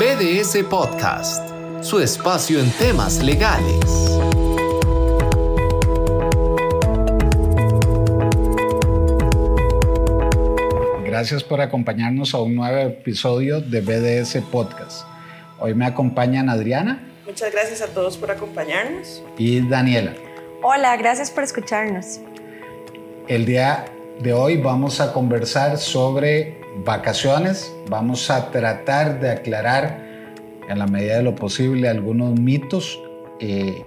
BDS Podcast, su espacio en temas legales. Gracias por acompañarnos a un nuevo episodio de BDS Podcast. Hoy me acompañan Adriana. Muchas gracias a todos por acompañarnos. Y Daniela. Hola, gracias por escucharnos. El día de hoy vamos a conversar sobre vacaciones. Vamos a tratar de aclarar en la medida de lo posible algunos mitos eh,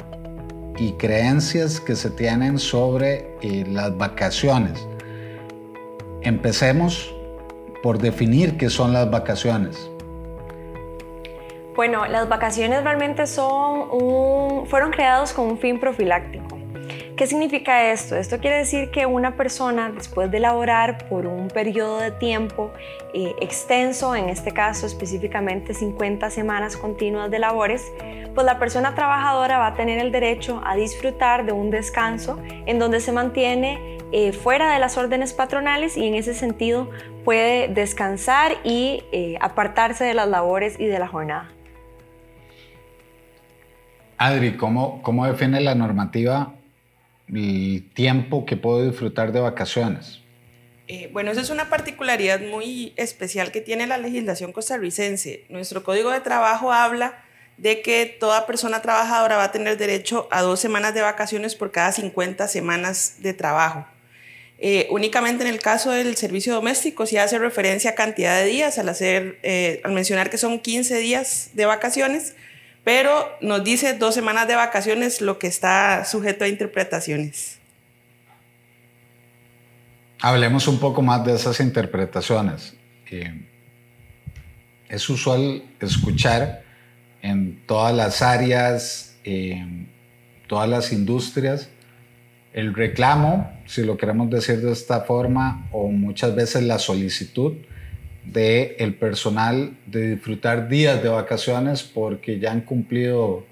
y creencias que se tienen sobre eh, las vacaciones. Empecemos por definir qué son las vacaciones. Bueno, las vacaciones realmente son un, fueron creados con un fin profiláctico. ¿Qué significa esto? Esto quiere decir que una persona después de laborar por un periodo de tiempo eh, extenso, en este caso específicamente 50 semanas continuas de labores, pues la persona trabajadora va a tener el derecho a disfrutar de un descanso en donde se mantiene eh, fuera de las órdenes patronales y en ese sentido puede descansar y eh, apartarse de las labores y de la jornada. Adri, ¿cómo, ¿cómo define la normativa el tiempo que puedo disfrutar de vacaciones? Eh, bueno, esa es una particularidad muy especial que tiene la legislación costarricense. Nuestro Código de Trabajo habla de que toda persona trabajadora va a tener derecho a dos semanas de vacaciones por cada 50 semanas de trabajo. Eh, únicamente en el caso del servicio doméstico se hace referencia a cantidad de días al, hacer, eh, al mencionar que son 15 días de vacaciones, pero nos dice dos semanas de vacaciones, lo que está sujeto a interpretaciones. Hablemos un poco más de esas interpretaciones. Eh, es usual escuchar en todas las áreas, en todas las industrias, el reclamo, si lo queremos decir de esta forma, o muchas veces la solicitud de el personal de disfrutar días de vacaciones porque ya han cumplido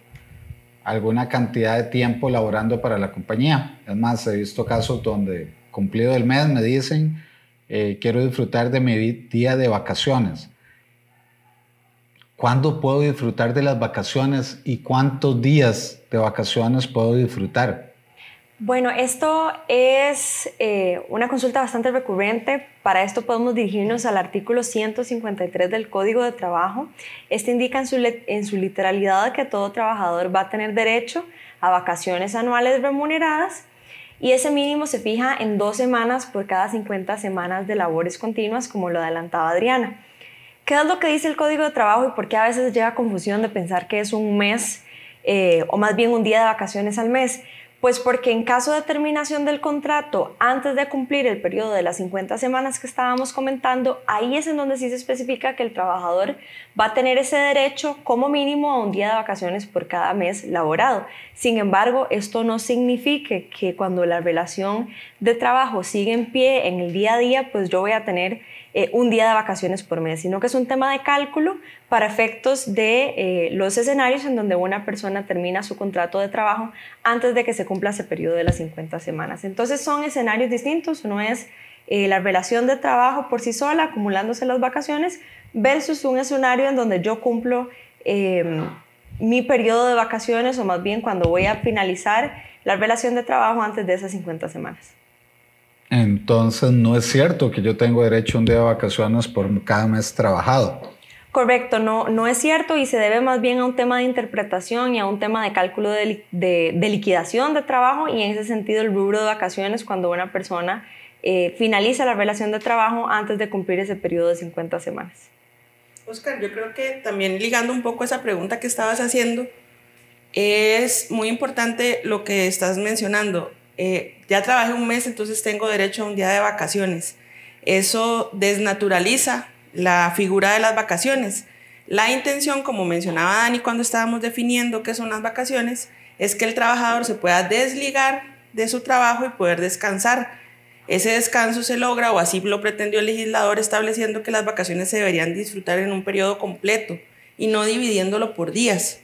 alguna cantidad de tiempo laborando para la compañía. Es más, he visto casos donde cumplido el mes me dicen, eh, quiero disfrutar de mi día de vacaciones. ¿Cuándo puedo disfrutar de las vacaciones y cuántos días de vacaciones puedo disfrutar? Bueno, esto es eh, una consulta bastante recurrente. Para esto podemos dirigirnos al artículo 153 del Código de Trabajo. Este indica en su, literalidad que todo trabajador va a tener derecho a vacaciones anuales remuneradas y ese mínimo se fija en dos semanas por cada 50 semanas de labores continuas, como lo adelantaba Adriana. ¿Qué es lo que dice el Código de Trabajo y por qué a veces llega confusión de pensar que es un mes eh, o más bien un día de vacaciones al mes? Pues porque en caso de terminación del contrato, antes de cumplir el periodo de las 50 semanas que estábamos comentando, ahí es en donde sí se especifica que el trabajador va a tener ese derecho como mínimo a un día de vacaciones por cada mes laborado. Sin embargo, esto no significa que cuando la relación de trabajo sigue en pie en el día a día, pues yo voy a tener eh, un día de vacaciones por mes, sino que es un tema de cálculo para efectos de eh, los escenarios en donde una persona termina su contrato de trabajo antes de que se cumpla ese periodo de las 50 semanas. Entonces son escenarios distintos, uno es eh, la relación de trabajo por sí sola, acumulándose las vacaciones, versus un escenario en donde yo cumplo em, mi periodo de vacaciones o más bien cuando voy a finalizar la relación de trabajo antes de esas 50 semanas. Entonces no es cierto que yo tengo derecho a un día de vacaciones por cada mes trabajado. Correcto, no, no es cierto y se debe más bien a un tema de interpretación y a un tema de cálculo de, liquidación de trabajo y en ese sentido el rubro de vacaciones cuando una persona eh, finaliza la relación de trabajo antes de cumplir ese periodo de 50 semanas. Oscar, yo creo que también ligando un poco esa pregunta que estabas haciendo, es muy importante lo que estás mencionando. Eh, ya trabajé un mes, entonces tengo derecho a un día de vacaciones. Eso desnaturaliza la figura de las vacaciones. La intención, como mencionaba Dani cuando estábamos definiendo qué son las vacaciones, es que el trabajador se pueda desligar de su trabajo y poder descansar. Ese descanso se logra, o así lo pretendió el legislador, estableciendo que las vacaciones se deberían disfrutar en un periodo completo y no dividiéndolo por días.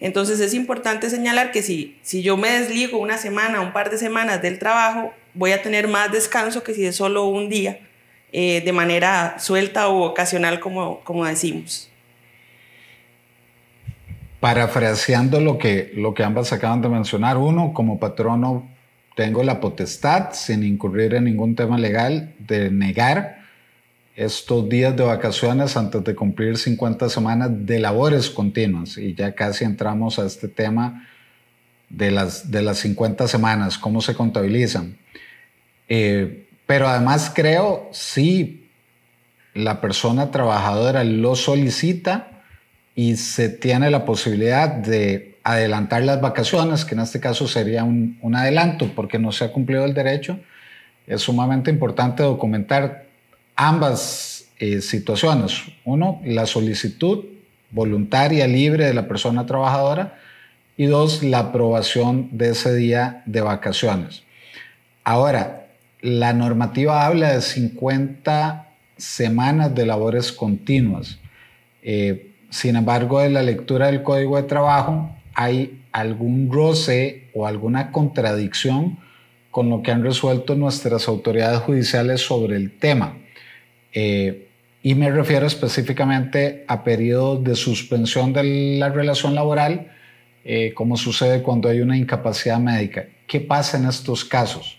Entonces es importante señalar que si, si yo me desligo una semana, un par de semanas del trabajo, voy a tener más descanso que si es solo un día, eh, de manera suelta o ocasional, como, como decimos. parafraseando lo que, lo que ambas acaban de mencionar, uno, como patrono tengo la potestad, sin incurrir en ningún tema legal, de negar estos días de vacaciones antes de cumplir 50 semanas de labores continuas. Y ya casi entramos a este tema de las, de las 50 semanas, cómo se contabilizan. Eh, pero además creo, si la persona trabajadora lo solicita y se tiene la posibilidad de adelantar las vacaciones, que en este caso sería un, adelanto porque no se ha cumplido el derecho, es sumamente importante documentar ambas eh, situaciones. Uno, la solicitud voluntaria, libre de la persona trabajadora y dos, la aprobación de ese día de vacaciones. Ahora, la normativa habla de 50 semanas de labores continuas. Eh, sin embargo, en la lectura del Código de Trabajo hay algún roce o alguna contradicción con lo que han resuelto nuestras autoridades judiciales sobre el tema. Eh, y me refiero específicamente a periodos de suspensión de la relación laboral, eh, como sucede cuando hay una incapacidad médica. ¿Qué pasa en estos casos?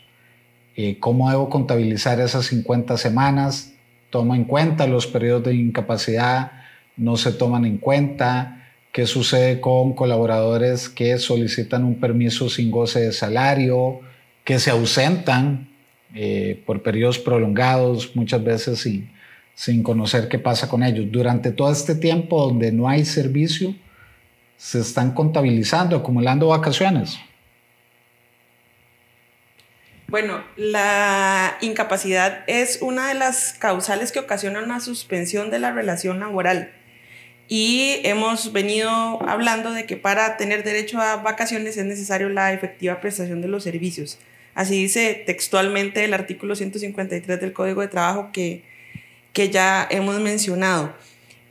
Eh, ¿Cómo debo contabilizar esas 50 semanas? ¿Tomo en cuenta los periodos de incapacidad? ¿No se toman en cuenta? qué sucede con colaboradores que solicitan un permiso sin goce de salario, que se ausentan eh, por periodos prolongados, muchas veces sin, sin conocer qué pasa con ellos. Durante todo este tiempo donde no hay servicio, se están contabilizando, acumulando vacaciones. Bueno, la incapacidad es una de las causales que ocasionan una suspensión de la relación laboral y hemos venido hablando de que para tener derecho a vacaciones es necesario la efectiva prestación de los servicios. Así dice textualmente el artículo 153 del Código de Trabajo que, que ya hemos mencionado.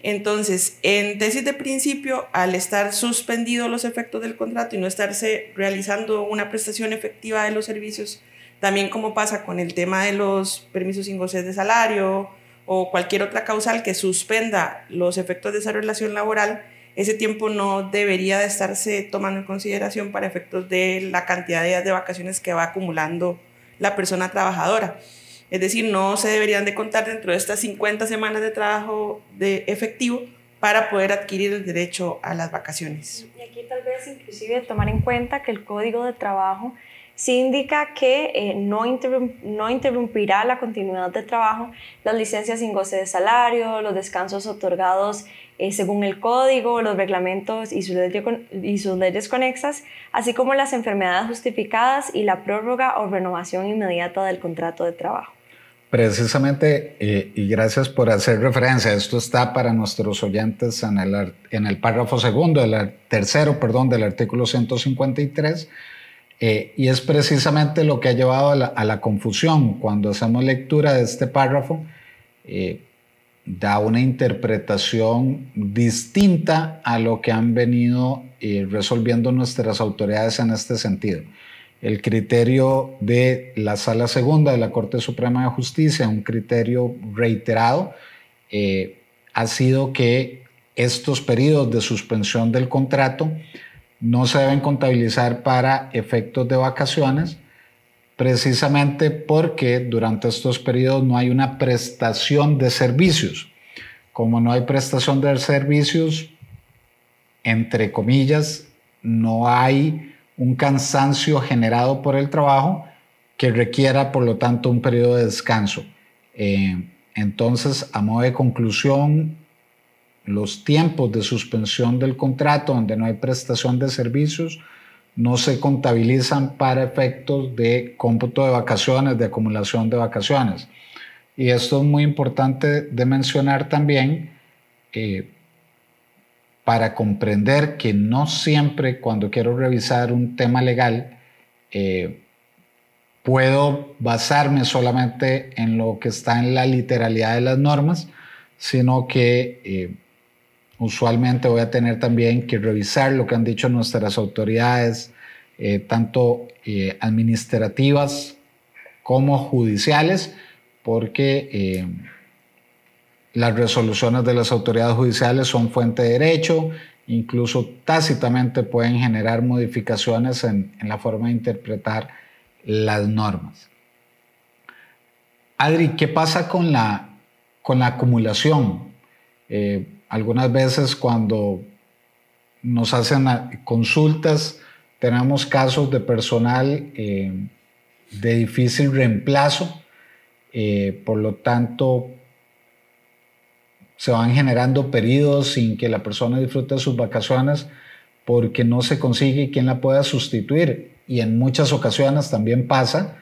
Entonces, en tesis de principio, al estar suspendidos los efectos del contrato y no estarse realizando una prestación efectiva de los servicios, también como pasa con el tema de los permisos sin goce de salario, o cualquier otra causal que suspenda los efectos de esa relación laboral, ese tiempo no debería de estarse tomando en consideración para efectos de la cantidad de días de vacaciones que va acumulando la persona trabajadora. Es decir, no se deberían de contar dentro de estas 50 semanas de trabajo de efectivo para poder adquirir el derecho a las vacaciones. Y aquí tal vez inclusive tomar en cuenta que el Código de Trabajo sí indica que eh, no, no interrumpirá la continuidad de trabajo las licencias sin goce de salario, los descansos otorgados eh, según el código, los reglamentos y sus, y sus leyes conexas, así como las enfermedades justificadas y la prórroga o renovación inmediata del contrato de trabajo. Precisamente, eh, y gracias por hacer referencia, esto está para nuestros oyentes en el, en el párrafo segundo, el tercero, perdón, del artículo 153 eh, y es precisamente lo que ha llevado a la, confusión. Cuando hacemos lectura de este párrafo, eh, da una interpretación distinta a lo que han venido eh, resolviendo nuestras autoridades en este sentido. El criterio de la Sala Segunda de la Corte Suprema de Justicia, un criterio reiterado, ha sido que estos periodos de suspensión del contrato no se deben contabilizar para efectos de vacaciones, precisamente porque durante estos periodos no hay una prestación de servicios. Como no hay prestación de servicios, entre comillas, no hay un cansancio generado por el trabajo que requiera, por lo tanto, un periodo de descanso. Eh, entonces, a modo de conclusión, los tiempos de suspensión del contrato donde no hay prestación de servicios no se contabilizan para efectos de cómputo de vacaciones, de acumulación de vacaciones. Y esto es muy importante de mencionar también eh, para comprender que no siempre cuando quiero revisar un tema legal eh, puedo basarme solamente en lo que está en la literalidad de las normas, sino que eh, usualmente voy a tener también que revisar lo que han dicho nuestras autoridades, eh, tanto eh, administrativas como judiciales, porque eh, las resoluciones de las autoridades judiciales son fuente de derecho incluso tácitamente pueden generar modificaciones en, la forma de interpretar las normas. Adri, ¿qué pasa con la, con la acumulación? Algunas veces cuando nos hacen consultas, tenemos casos de personal eh, de difícil reemplazo, eh, por lo tanto se van generando periodos sin que la persona disfrute sus vacaciones porque no se consigue quien la pueda sustituir. Y en muchas ocasiones también pasa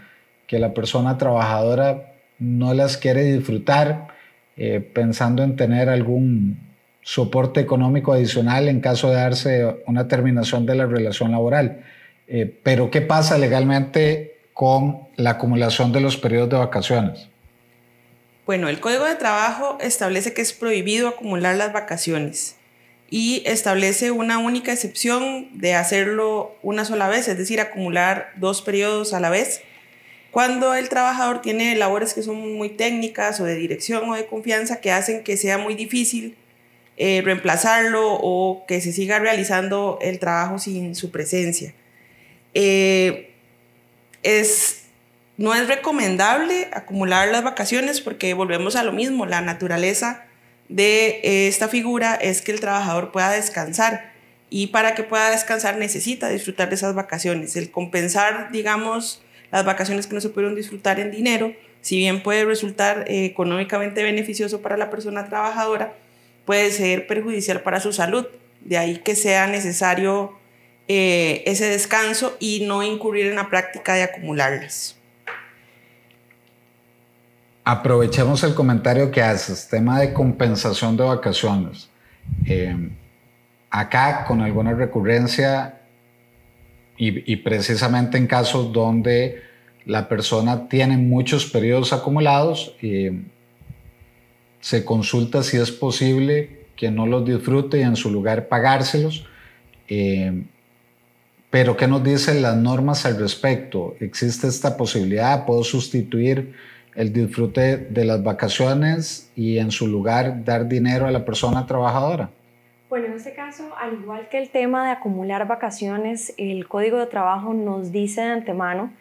que la persona trabajadora no las quiere disfrutar eh, pensando en tener algún soporte económico adicional en caso de darse una terminación de la relación laboral. Eh, pero ¿qué pasa legalmente con la acumulación de los periodos de vacaciones? Bueno, el Código de Trabajo establece que es prohibido acumular las vacaciones y establece una única excepción de hacerlo una sola vez, es decir, acumular dos periodos a la vez. Cuando el trabajador tiene labores que son muy técnicas o de dirección o de confianza que hacen que sea muy difícil eh, reemplazarlo o que se siga realizando el trabajo sin su presencia. Eh, es no es recomendable acumular las vacaciones porque volvemos a lo mismo, la naturaleza de eh, esta figura es que el trabajador pueda descansar y para que pueda descansar necesita disfrutar de esas vacaciones. El compensar, digamos, las vacaciones que no se pudieron disfrutar en dinero, si bien puede resultar económicamente beneficioso para la persona trabajadora, puede ser perjudicial para su salud. De ahí que sea necesario eh, ese descanso y no incurrir en la práctica de acumularlas. Aprovechemos el comentario que haces, tema de compensación de vacaciones. Eh, acá, con alguna recurrencia, y, precisamente en casos donde la persona tiene muchos periodos acumulados, eh, se consulta si es posible que no los disfrute y en su lugar pagárselos. Eh, pero, ¿qué nos dicen las normas al respecto? ¿Existe esta posibilidad? ¿Puedo sustituir? el disfrute de las vacaciones y en su lugar dar dinero a la persona trabajadora? Bueno, en este caso, al igual que el tema de acumular vacaciones, el Código de Trabajo nos dice de antemano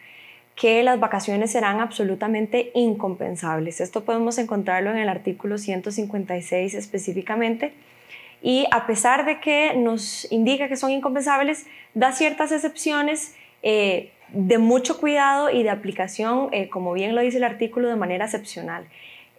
que las vacaciones serán absolutamente incompensables. Esto podemos encontrarlo en el artículo 156 específicamente. Y a pesar de que nos indica que son incompensables, da ciertas excepciones eh, de mucho cuidado y de aplicación, eh, como bien lo dice el artículo, de manera excepcional.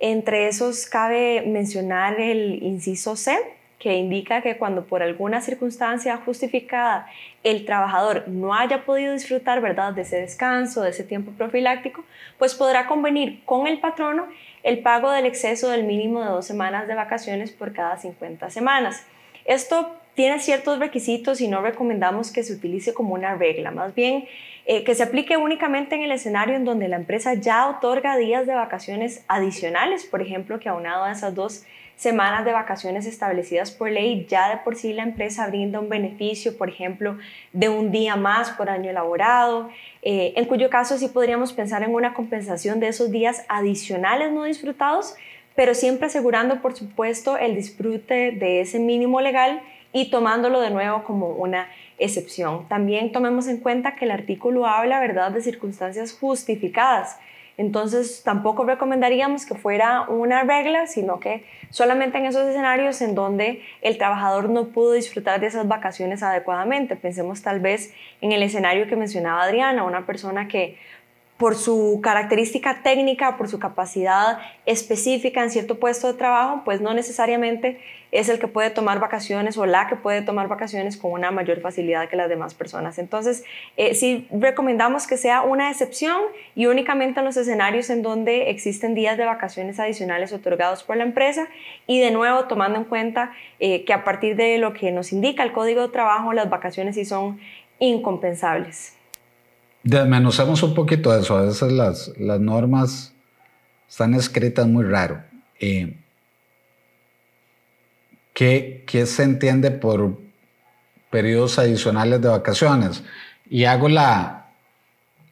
Entre esos cabe mencionar el inciso C, que indica que cuando por alguna circunstancia justificada el trabajador no haya podido disfrutar ¿verdad? de ese descanso, de ese tiempo profiláctico, pues podrá convenir con el patrono el pago del exceso del mínimo de dos semanas de vacaciones por cada 50 semanas. Esto tiene ciertos requisitos y no recomendamos que se utilice como una regla, más bien eh, que se aplique únicamente en el escenario en donde la empresa ya otorga días de vacaciones adicionales, por ejemplo, que aunado a esas dos semanas de vacaciones establecidas por ley, ya de por sí la empresa brinda un beneficio, por ejemplo, de un día más por año elaborado, eh, en cuyo caso sí podríamos pensar en una compensación de esos días adicionales no disfrutados, pero siempre asegurando, por supuesto, el disfrute de ese mínimo legal y tomándolo de nuevo como una excepción. También tomemos en cuenta que el artículo habla, ¿verdad?, de circunstancias justificadas. Entonces, tampoco recomendaríamos que fuera una regla, sino que solamente en esos escenarios en donde el trabajador no pudo disfrutar de esas vacaciones adecuadamente. Pensemos tal vez en el escenario que mencionaba Adriana, una persona que por su característica técnica, por su capacidad específica en cierto puesto de trabajo, pues no necesariamente es el que puede tomar vacaciones o la que puede tomar vacaciones con una mayor facilidad que las demás personas. Entonces, eh, sí recomendamos que sea una excepción y únicamente en los escenarios en donde existen días de vacaciones adicionales otorgados por la empresa y de nuevo tomando en cuenta eh, que a partir de lo que nos indica el Código de Trabajo, las vacaciones sí son incompensables. Desmenuzamos un poquito eso. A veces las, las normas están escritas muy raro. Eh, ¿qué, ¿Qué se entiende por periodos adicionales de vacaciones? Y hago la,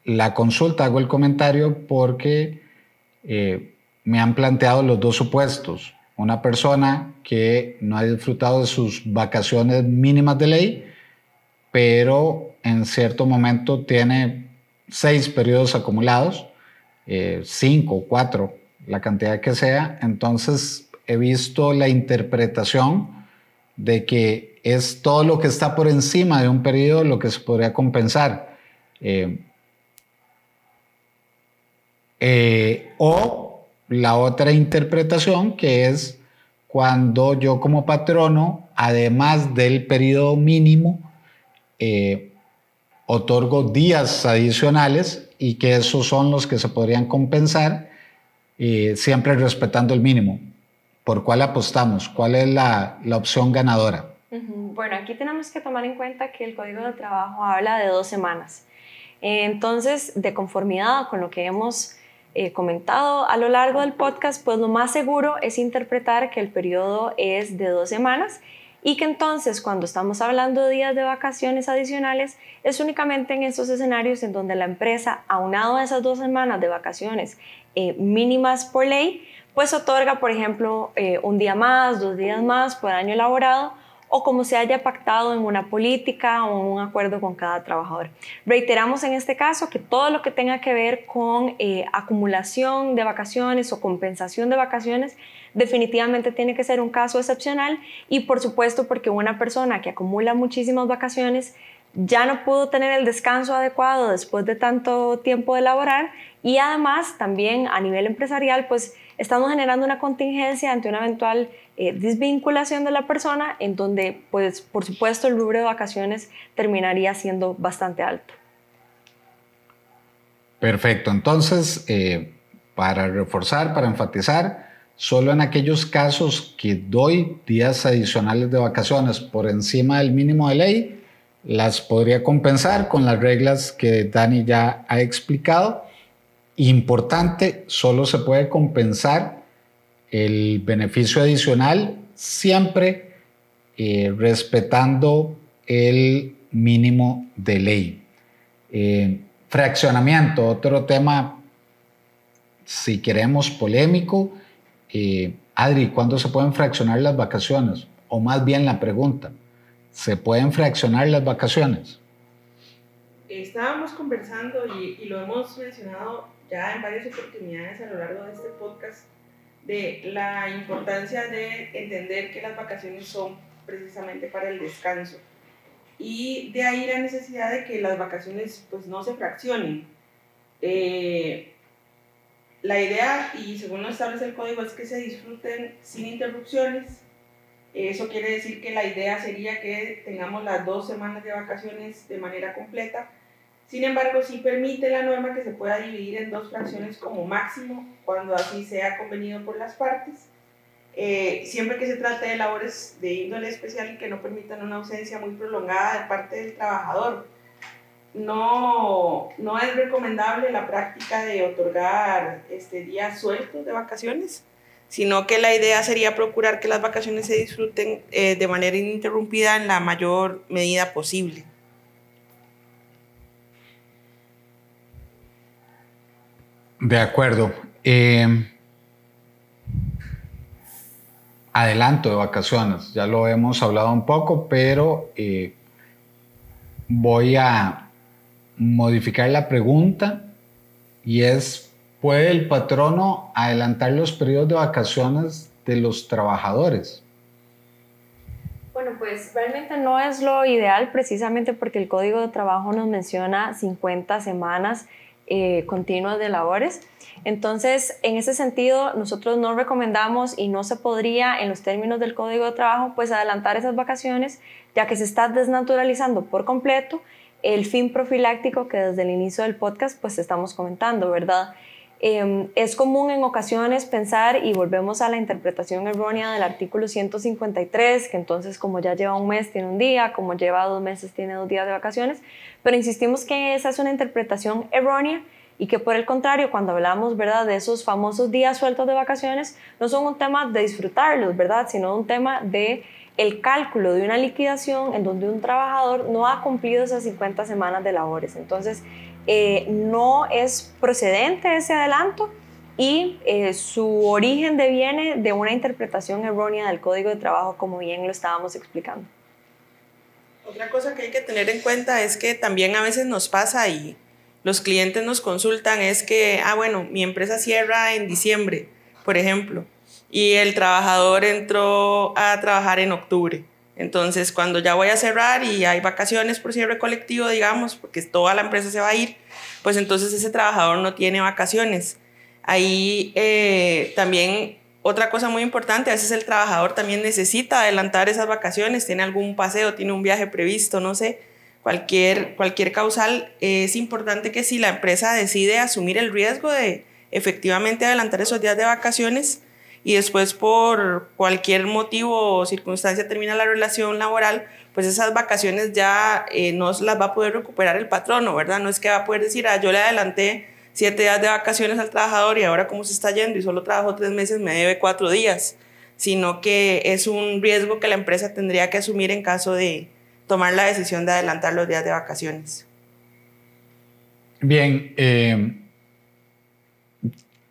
la consulta, hago el comentario porque eh, me han planteado los dos supuestos. una persona que no ha disfrutado de sus vacaciones mínimas de ley, pero en cierto momento tiene seis periodos acumulados, eh, cinco, cuatro, la cantidad que sea, entonces he visto la interpretación de que es todo lo que está por encima de un periodo lo que se podría compensar. Eh, eh, o la otra interpretación que es cuando yo como patrono, además del periodo mínimo, eh, otorgo días adicionales y que esos son los que se podrían compensar, eh, siempre respetando el mínimo. ¿Por cuál apostamos? ¿Cuál es la, la opción ganadora? Bueno, aquí tenemos que tomar en cuenta que el Código de Trabajo habla de dos semanas. Entonces, de conformidad con lo que hemos eh, comentado a lo largo del podcast, pues lo más seguro es interpretar que el periodo es de dos semanas y que entonces cuando estamos hablando de días de vacaciones adicionales es únicamente en estos escenarios en donde la empresa, aunado a esas dos semanas de vacaciones eh, mínimas por ley, pues otorga, por ejemplo, eh, un día más, dos días más por año elaborado o como se haya pactado en una política o en un acuerdo con cada trabajador. Reiteramos en este caso que todo lo que tenga que ver con eh, acumulación de vacaciones o compensación de vacaciones definitivamente tiene que ser un caso excepcional y por supuesto porque una persona que acumula muchísimas vacaciones ya no pudo tener el descanso adecuado después de tanto tiempo de laborar y además también a nivel empresarial pues estamos generando una contingencia ante una eventual eh, desvinculación de la persona en donde, pues, por supuesto, el rubro de vacaciones terminaría siendo bastante alto. Perfecto. Entonces, eh, para reforzar, para enfatizar, solo en aquellos casos que doy días adicionales de vacaciones por encima del mínimo de ley, las podría compensar con las reglas que Dani ya ha explicado Importante, solo se puede compensar el beneficio adicional siempre eh, respetando el mínimo de ley. Eh, fraccionamiento, otro tema, si queremos, polémico. Eh, Adri, ¿cuándo se pueden fraccionar las vacaciones? O más bien la pregunta, ¿se pueden fraccionar las vacaciones? Estábamos conversando y, y lo hemos mencionado ya en varias oportunidades a lo largo de este podcast de la importancia de entender que las vacaciones son precisamente para el descanso y de ahí la necesidad de que las vacaciones pues no se fraccionen. Eh, la idea, y según lo establece el código, es que se disfruten sin interrupciones. Eso quiere decir que la idea sería que tengamos las dos semanas de vacaciones de manera completa sin embargo, sí permite la norma que se pueda dividir en dos fracciones como máximo, cuando así sea convenido por las partes, eh, siempre que se trate de labores de índole especial y que no permitan una ausencia muy prolongada de parte del trabajador. No, no es recomendable la práctica de otorgar este, días sueltos de vacaciones, sino que la idea sería procurar que las vacaciones se disfruten eh, de manera ininterrumpida en la mayor medida posible. De acuerdo. Eh, adelanto de vacaciones, ya lo hemos hablado un poco, pero eh, voy a modificar la pregunta y es, ¿puede el patrono adelantar los periodos de vacaciones de los trabajadores? Bueno, pues realmente no es lo ideal precisamente porque el Código de Trabajo nos menciona 50 semanas eh, de labores. Entonces, en ese sentido, nosotros no recomendamos y no se podría, en los términos del Código de Trabajo, pues adelantar esas vacaciones, ya que se está desnaturalizando por completo el fin profiláctico que desde el inicio del podcast pues estamos comentando, ¿verdad? Em, es común en ocasiones pensar, y volvemos a la interpretación errónea del artículo 153, que entonces como ya lleva un mes tiene un día, como lleva dos meses tiene dos días de vacaciones, pero insistimos que esa es una interpretación errónea y que por el contrario, cuando hablamos ¿verdad? de esos famosos días sueltos de vacaciones, no son un tema de disfrutarlos, ¿verdad? sino un tema de el cálculo de una liquidación en donde un trabajador no ha cumplido esas 50 semanas de labores. Entonces, eh, no es procedente ese adelanto y eh, su origen deviene de una interpretación errónea del código de trabajo, como bien lo estábamos explicando. Otra cosa que hay que tener en cuenta es que también a veces nos pasa y los clientes nos consultan es que, ah, bueno, mi empresa cierra en diciembre, por ejemplo, y el trabajador entró a trabajar en octubre. Entonces, cuando ya voy a cerrar y hay vacaciones por cierre colectivo, digamos, porque toda la empresa se va a ir, pues entonces ese trabajador no tiene vacaciones. Ahí eh, también otra cosa muy importante, a veces el trabajador también necesita adelantar esas vacaciones, tiene algún paseo, tiene un viaje previsto, no sé, cualquier, cualquier causal. Es importante que si la empresa decide asumir el riesgo de efectivamente adelantar esos días de vacaciones, y después por cualquier motivo o circunstancia termina la relación laboral, pues esas vacaciones ya eh, no las va a poder recuperar el patrono, ¿verdad? No es que va a poder decir, ah, yo le adelanté siete días de vacaciones al trabajador y ahora como se está yendo y solo trabajó tres meses, me debe cuatro días, sino que es un riesgo que la empresa tendría que asumir en caso de tomar la decisión de adelantar los días de vacaciones. Bien, eh,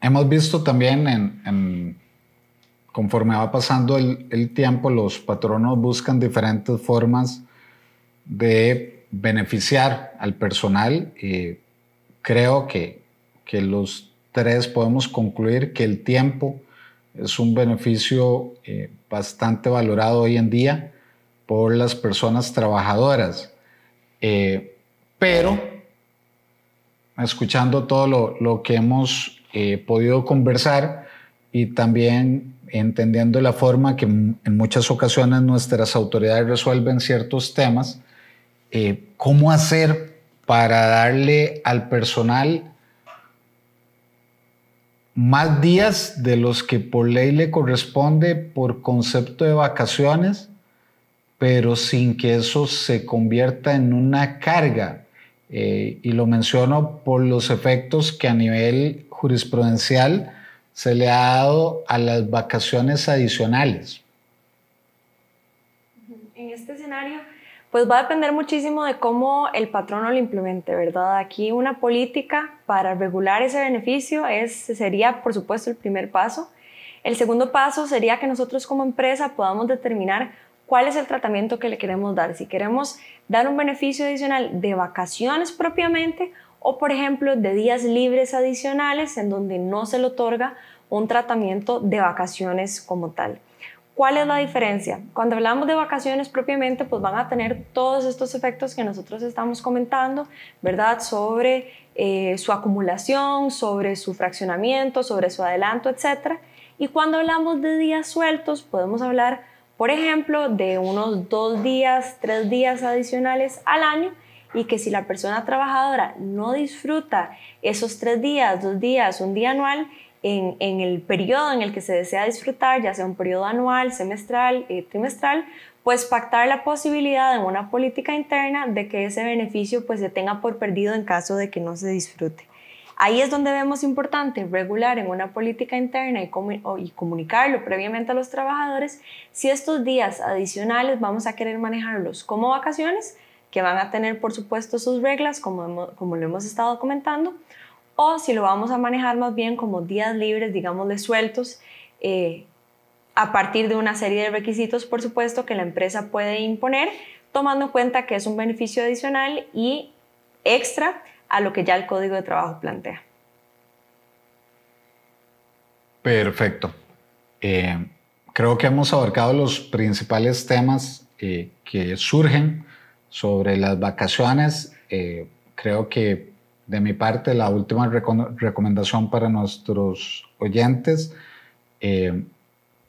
hemos visto también en conforme va pasando el, tiempo, los patronos buscan diferentes formas de beneficiar al personal. Creo que, que los tres podemos concluir que el tiempo es un beneficio eh, bastante valorado hoy en día por las personas trabajadoras. Eh, pero, escuchando todo lo, lo que hemos eh, podido conversar y también entendiendo la forma que en muchas ocasiones nuestras autoridades resuelven ciertos temas, eh, ¿cómo hacer para darle al personal más días de los que por ley le corresponde por concepto de vacaciones, pero sin que eso se convierta en una carga? Eh, y lo menciono por los efectos que a nivel jurisprudencial se le ha dado a las vacaciones adicionales? En este escenario, pues va a depender muchísimo de cómo el patrono lo implemente, ¿verdad? Aquí una política para regular ese beneficio es, sería, por supuesto, el primer paso. El segundo paso sería que nosotros como empresa podamos determinar cuál es el tratamiento que le queremos dar. Si queremos dar un beneficio adicional de vacaciones propiamente o por ejemplo de días libres adicionales en donde no se le otorga un tratamiento de vacaciones como tal. ¿Cuál es la diferencia? Cuando hablamos de vacaciones propiamente, pues van a tener todos estos efectos que nosotros estamos comentando, ¿verdad? Sobre eh, su acumulación, sobre su fraccionamiento, sobre su adelanto, etc. Y cuando hablamos de días sueltos, podemos hablar, por ejemplo, de unos dos días, tres días adicionales al año y que si la persona trabajadora no disfruta esos tres días, dos días, un día anual, en, en, el periodo en el que se desea disfrutar, ya sea un periodo anual, semestral, eh, trimestral, pues pactar la posibilidad en una política interna de que ese beneficio pues se tenga por perdido en caso de que no se disfrute. Ahí es donde vemos importante regular en una política interna y, y, comunicarlo previamente a los trabajadores si estos días adicionales vamos a querer manejarlos como vacaciones que van a tener por supuesto sus reglas, como, como lo hemos estado comentando, o si lo vamos a manejar más bien como días libres, digámosle sueltos, eh, a partir de una serie de requisitos, por supuesto, que la empresa puede imponer, tomando en cuenta que es un beneficio adicional y extra a lo que ya el Código de Trabajo plantea. Perfecto. Eh, creo que hemos abarcado los principales temas eh, que surgen sobre las vacaciones, eh, creo que de mi parte la última recomendación para nuestros oyentes, eh,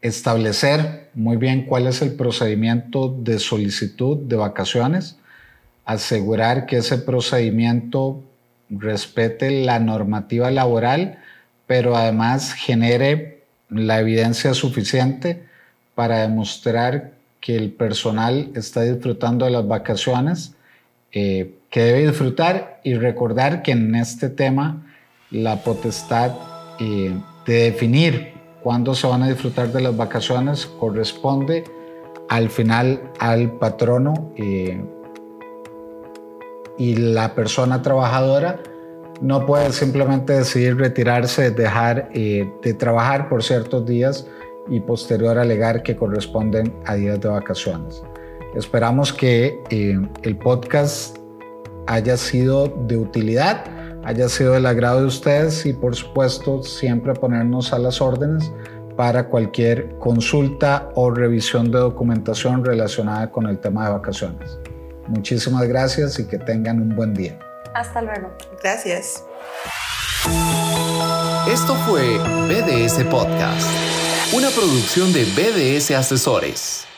establecer muy bien cuál es el procedimiento de solicitud de vacaciones, asegurar que ese procedimiento respete la normativa laboral, pero además genere la evidencia suficiente para demostrar que el personal está disfrutando de las vacaciones eh, que debe disfrutar y recordar que en este tema la potestad eh, de definir cuándo se van a disfrutar de las vacaciones corresponde al final al patrono eh, y la persona trabajadora no puede simplemente decidir retirarse, dejar de trabajar por ciertos días y posterior alegar que corresponden a días de vacaciones. Esperamos que eh, el podcast haya sido de utilidad, haya sido del agrado de ustedes y por supuesto siempre ponernos a las órdenes para cualquier consulta o revisión de documentación relacionada con el tema de vacaciones. Muchísimas gracias y que tengan un buen día. Hasta luego. Gracias. Esto fue BDS Podcast, una producción de BDS Asesores.